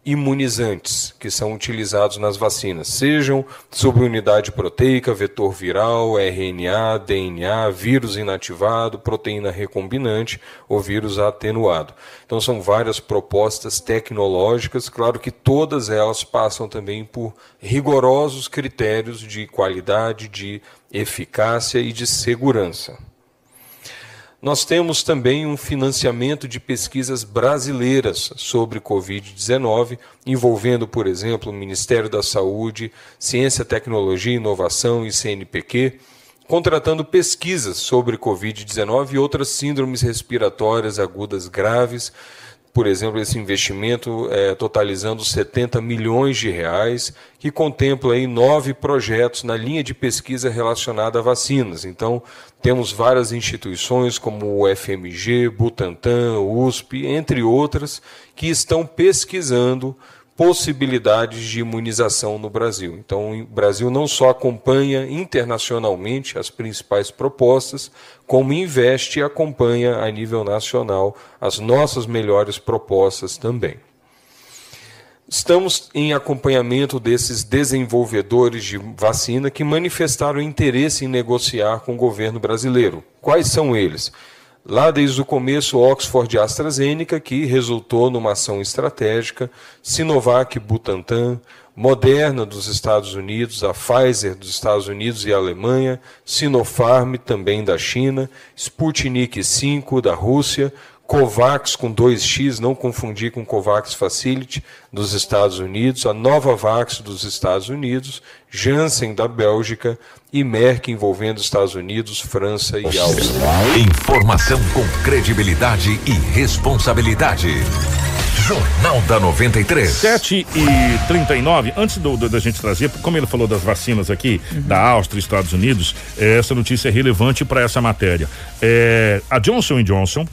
imunizantes que são utilizados nas vacinas, sejam sobre unidade proteica, vetor viral, RNA, DNA, vírus inativado, proteína recombinante ou vírus atenuado. Então são várias propostas tecnológicas, claro que todas elas passam também por rigorosos critérios de qualidade, de eficácia e de segurança. Nós temos também um financiamento de pesquisas brasileiras sobre Covid-19, envolvendo, por exemplo, o Ministério da Saúde, Ciência, Tecnologia Inovação e CNPq, contratando pesquisas sobre Covid-19 e outras síndromes respiratórias agudas graves, por exemplo, esse investimento é, totalizando 70 milhões de reais, que contempla aí nove projetos na linha de pesquisa relacionada a vacinas. Então, temos várias instituições como o FMG, Butantan, USP, entre outras, que estão pesquisando possibilidades de imunização no Brasil. Então, o Brasil não só acompanha internacionalmente as principais propostas, como investe e acompanha a nível nacional as nossas melhores propostas também. Estamos em acompanhamento desses desenvolvedores de vacina que manifestaram interesse em negociar com o governo brasileiro. Quais são eles? Lá desde o começo, Oxford e AstraZeneca, que resultou numa ação estratégica, Sinovac, Butantan, Moderna dos Estados Unidos, a Pfizer dos Estados Unidos e Alemanha, Sinopharm também da China, Sputnik V da Rússia, Covax com 2x, não confundir com Covax Facility dos Estados Unidos, a Novavax dos Estados Unidos, Janssen da Bélgica e Merck envolvendo Estados Unidos, França e Áustria. Informação com credibilidade e responsabilidade. Jornal da 93. 7 e 39 Antes do, do, da gente trazer, como ele falou das vacinas aqui, uhum. da Áustria e Estados Unidos, essa notícia é relevante para essa matéria. É, a Johnson Johnson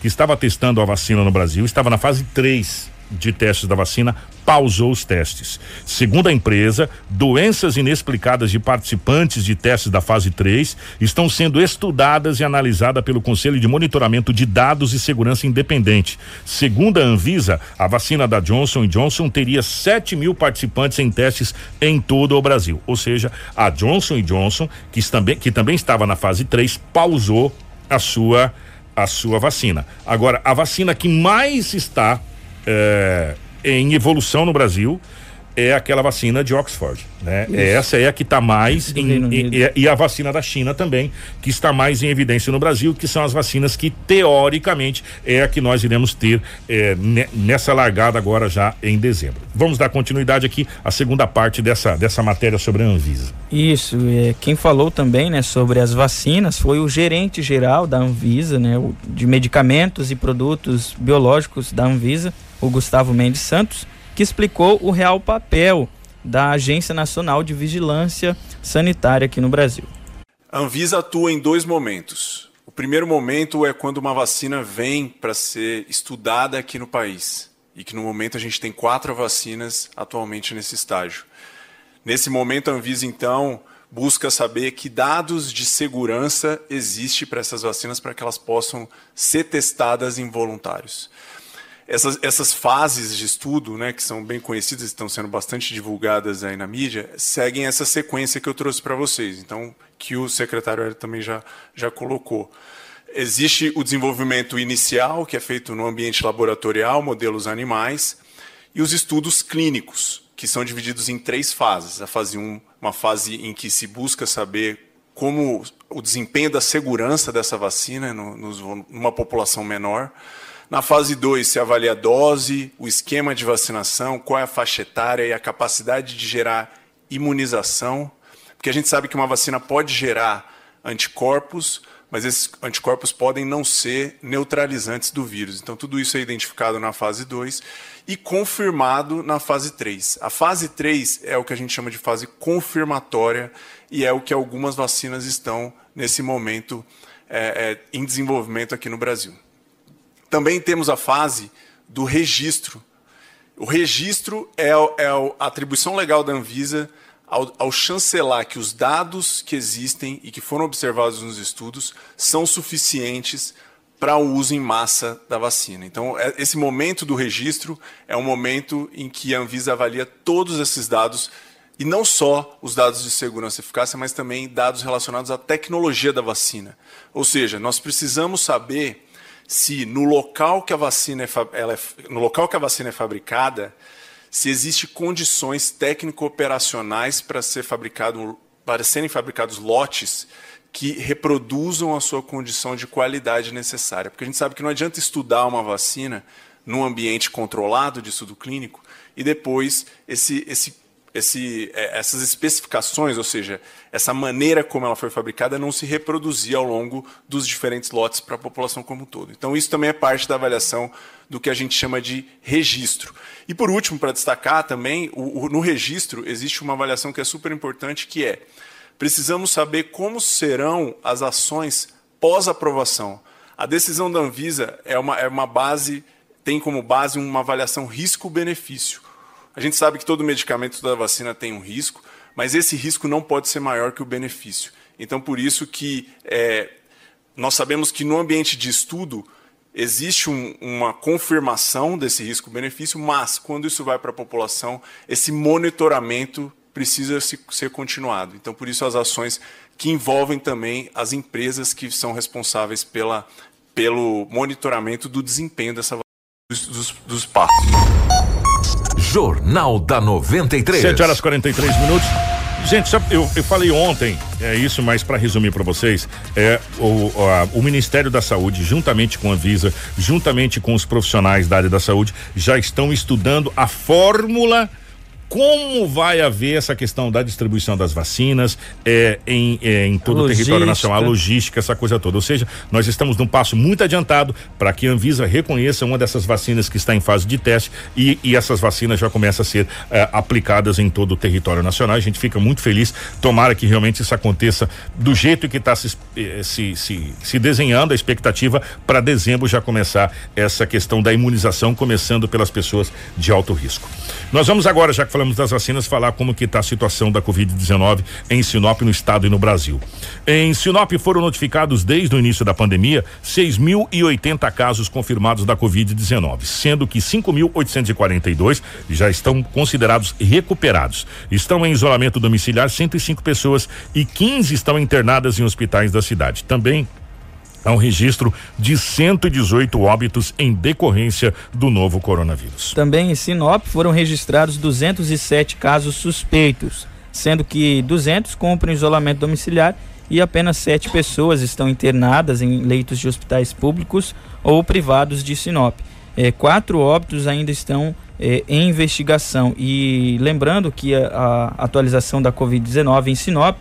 que estava testando a vacina no Brasil, estava na fase 3 de testes da vacina, pausou os testes. Segundo a empresa, doenças inexplicadas de participantes de testes da fase 3 estão sendo estudadas e analisadas pelo Conselho de Monitoramento de Dados e Segurança Independente. Segundo a Anvisa, a vacina da Johnson Johnson teria 7 mil participantes em testes em todo o Brasil. Ou seja, a Johnson Johnson, que também, que também estava na fase 3, pausou a sua a sua vacina. Agora, a vacina que mais está é, em evolução no Brasil é aquela vacina de Oxford, né? Isso. Essa é a que está mais em, em, e a vacina da China também, que está mais em evidência no Brasil, que são as vacinas que teoricamente é a que nós iremos ter é, nessa largada agora já em dezembro. Vamos dar continuidade aqui à segunda parte dessa dessa matéria sobre a Anvisa. Isso, é, quem falou também, né, sobre as vacinas foi o gerente geral da Anvisa, né, de medicamentos e produtos biológicos da Anvisa, o Gustavo Mendes Santos que explicou o real papel da Agência Nacional de Vigilância Sanitária aqui no Brasil. A Anvisa atua em dois momentos. O primeiro momento é quando uma vacina vem para ser estudada aqui no país. E que no momento a gente tem quatro vacinas atualmente nesse estágio. Nesse momento, a Anvisa, então, busca saber que dados de segurança existe para essas vacinas para que elas possam ser testadas em voluntários essas, essas fases de estudo, né, que são bem conhecidas, estão sendo bastante divulgadas aí na mídia, seguem essa sequência que eu trouxe para vocês. Então, que o secretário também já, já colocou. Existe o desenvolvimento inicial, que é feito no ambiente laboratorial, modelos animais, e os estudos clínicos, que são divididos em três fases. A fase 1, um, uma fase em que se busca saber como o desempenho da segurança dessa vacina no, numa população menor. Na fase 2, se avalia a dose, o esquema de vacinação, qual é a faixa etária e a capacidade de gerar imunização, porque a gente sabe que uma vacina pode gerar anticorpos, mas esses anticorpos podem não ser neutralizantes do vírus. Então, tudo isso é identificado na fase 2 e confirmado na fase 3. A fase 3 é o que a gente chama de fase confirmatória e é o que algumas vacinas estão, nesse momento, é, é, em desenvolvimento aqui no Brasil. Também temos a fase do registro. O registro é, é a atribuição legal da Anvisa ao, ao, chancelar que os dados que existem e que foram observados nos estudos são suficientes para o uso em massa da vacina. Então, é, esse momento do registro é um momento em que a Anvisa avalia todos esses dados e não só os dados de segurança e eficácia, mas também dados relacionados à tecnologia da vacina. Ou seja, nós precisamos saber se no local que a vacina é, ela é, no local que a vacina é fabricada, se existe condições técnico-operacionais para ser fabricado, para serem fabricados lotes que reproduzam a sua condição de qualidade necessária. Porque a gente sabe que não adianta estudar uma vacina num ambiente controlado de estudo clínico e depois esse, esse esse, é, essas especificações, ou seja, essa maneira como ela foi fabricada, não se reproduzia ao longo dos diferentes lotes para a população como um todo. Então, isso também é parte da avaliação do que a gente chama de registro. E, por último, para destacar também, o, o, no registro existe uma avaliação que é super importante, que é precisamos saber como serão as ações pós-aprovação. A decisão da Anvisa é uma, é uma base, tem como base uma avaliação risco-benefício. A gente sabe que todo medicamento da vacina tem um risco, mas esse risco não pode ser maior que o benefício. Então, por isso que é, nós sabemos que no ambiente de estudo existe um, uma confirmação desse risco-benefício, mas quando isso vai para a população, esse monitoramento precisa se, ser continuado. Então, por isso as ações que envolvem também as empresas que são responsáveis pela, pelo monitoramento do desempenho dessa dos, dos, dos passos. Jornal da 93. 7 horas 43 minutos. Gente, eu, eu falei ontem, é isso, mas para resumir para vocês, é o, a, o Ministério da Saúde, juntamente com a Visa, juntamente com os profissionais da área da saúde, já estão estudando a fórmula como vai haver essa questão da distribuição das vacinas é, em, é, em todo logística. o território nacional, a logística, essa coisa toda. Ou seja, nós estamos num passo muito adiantado para que a Anvisa reconheça uma dessas vacinas que está em fase de teste e, e essas vacinas já começam a ser é, aplicadas em todo o território nacional. A gente fica muito feliz. Tomara que realmente isso aconteça do jeito que está se, eh, se, se, se desenhando a expectativa para dezembro já começar essa questão da imunização, começando pelas pessoas de alto risco. Nós vamos agora, já que falamos das vacinas, falar como que está a situação da Covid-19 em Sinop, no estado e no Brasil. Em Sinop foram notificados desde o início da pandemia 6.080 casos confirmados da Covid-19, sendo que 5.842 já estão considerados recuperados. Estão em isolamento domiciliar 105 pessoas e 15 estão internadas em hospitais da cidade. Também Há um registro de 118 óbitos em decorrência do novo coronavírus. Também em Sinop foram registrados 207 casos suspeitos, sendo que 200 cumprem isolamento domiciliar e apenas sete pessoas estão internadas em leitos de hospitais públicos ou privados de Sinop. É, quatro óbitos ainda estão é, em investigação. E lembrando que a, a atualização da Covid-19 em Sinop,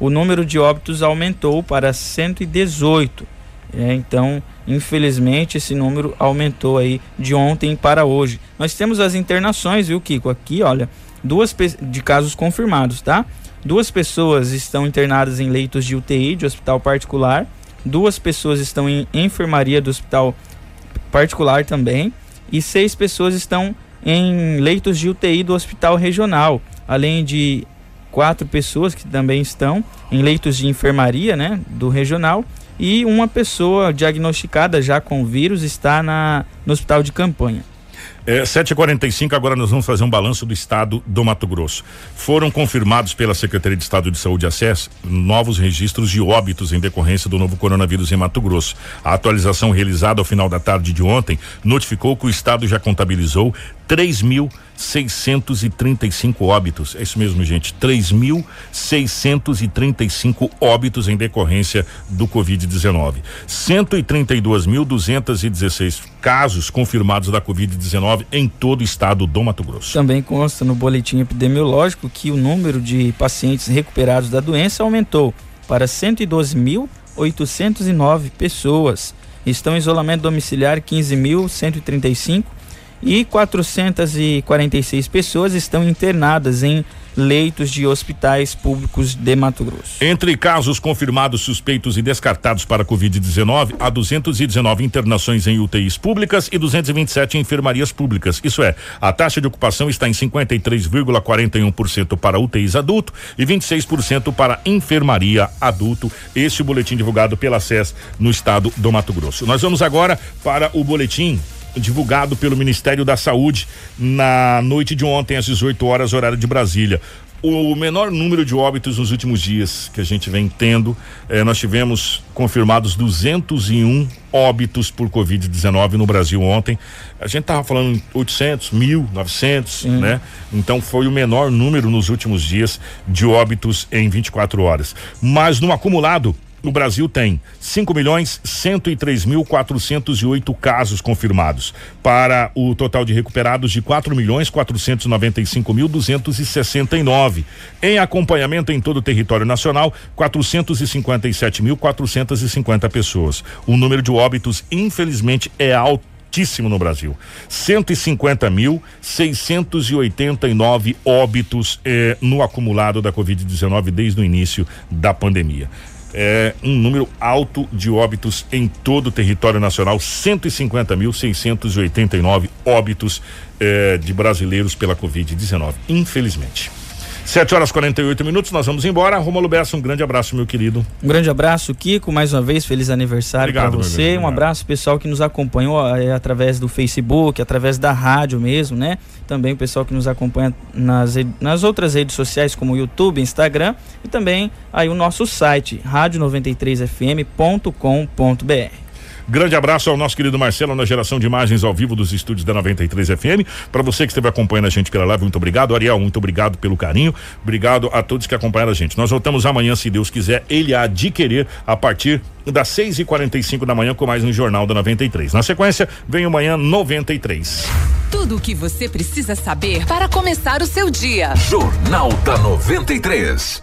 o número de óbitos aumentou para 118 é, então, infelizmente, esse número aumentou aí de ontem para hoje. Nós temos as internações, viu, Kiko? Aqui, olha, duas de casos confirmados, tá? Duas pessoas estão internadas em leitos de UTI de hospital particular, duas pessoas estão em enfermaria do hospital particular também, e seis pessoas estão em leitos de UTI do hospital regional, além de quatro pessoas que também estão em leitos de enfermaria, né, do regional e uma pessoa diagnosticada já com vírus está na, no hospital de campanha. É, 7h45, agora nós vamos fazer um balanço do estado do Mato Grosso. Foram confirmados pela Secretaria de Estado de Saúde Acesso novos registros de óbitos em decorrência do novo coronavírus em Mato Grosso. A atualização realizada ao final da tarde de ontem notificou que o estado já contabilizou 3.635 óbitos. É isso mesmo, gente. 3.635 óbitos em decorrência do Covid-19. 132.216 casos confirmados da Covid-19 em todo o estado do Mato Grosso. Também consta no boletim epidemiológico que o número de pacientes recuperados da doença aumentou para 112.809 pessoas. Estão em isolamento domiciliar 15.135 e 446 pessoas estão internadas em leitos de hospitais públicos de Mato Grosso. Entre casos confirmados, suspeitos e descartados para Covid-19, há 219 internações em UTIs públicas e 227 em enfermarias públicas. Isso é, a taxa de ocupação está em 53,41% para UTIs adulto e 26% para enfermaria adulto. Este é boletim divulgado pela SES no estado do Mato Grosso. Nós vamos agora para o boletim divulgado pelo Ministério da Saúde na noite de ontem, às 18 horas, horário de Brasília. O menor número de óbitos nos últimos dias que a gente vem tendo, eh, nós tivemos confirmados 201 óbitos por Covid-19 no Brasil ontem. A gente estava falando 800, 1.000, 900, né? Então foi o menor número nos últimos dias de óbitos em 24 horas. Mas no acumulado, o Brasil tem 5 milhões 103 mil 408 casos confirmados, para o total de recuperados de 4 milhões 495 mil 269. Em acompanhamento em todo o território nacional, 457 mil 450 pessoas. O número de óbitos, infelizmente, é alto altíssimo no Brasil. 150 mil 689 óbitos eh, no acumulado da Covid-19 desde o início da pandemia é um número alto de óbitos em todo o território nacional, 150.689 óbitos é, de brasileiros pela Covid-19, infelizmente. 7 horas 48 minutos, nós vamos embora. Romulo Bessa, um grande abraço, meu querido. Um grande abraço, Kiko, mais uma vez, feliz aniversário para você. Um abraço pessoal que nos acompanhou é, através do Facebook, através da rádio mesmo, né? Também o pessoal que nos acompanha nas, nas outras redes sociais, como YouTube, Instagram, e também aí o nosso site, rádio93fm.com.br. Grande abraço ao nosso querido Marcelo na geração de imagens ao vivo dos estúdios da 93 FM. Para você que esteve acompanhando a gente pela live, muito obrigado. Ariel, muito obrigado pelo carinho. Obrigado a todos que acompanharam a gente. Nós voltamos amanhã, se Deus quiser, ele há de querer, a partir das 6 e 45 da manhã com mais um Jornal da 93. Na sequência, vem o manhã 93. Tudo o que você precisa saber para começar o seu dia. Jornal da 93.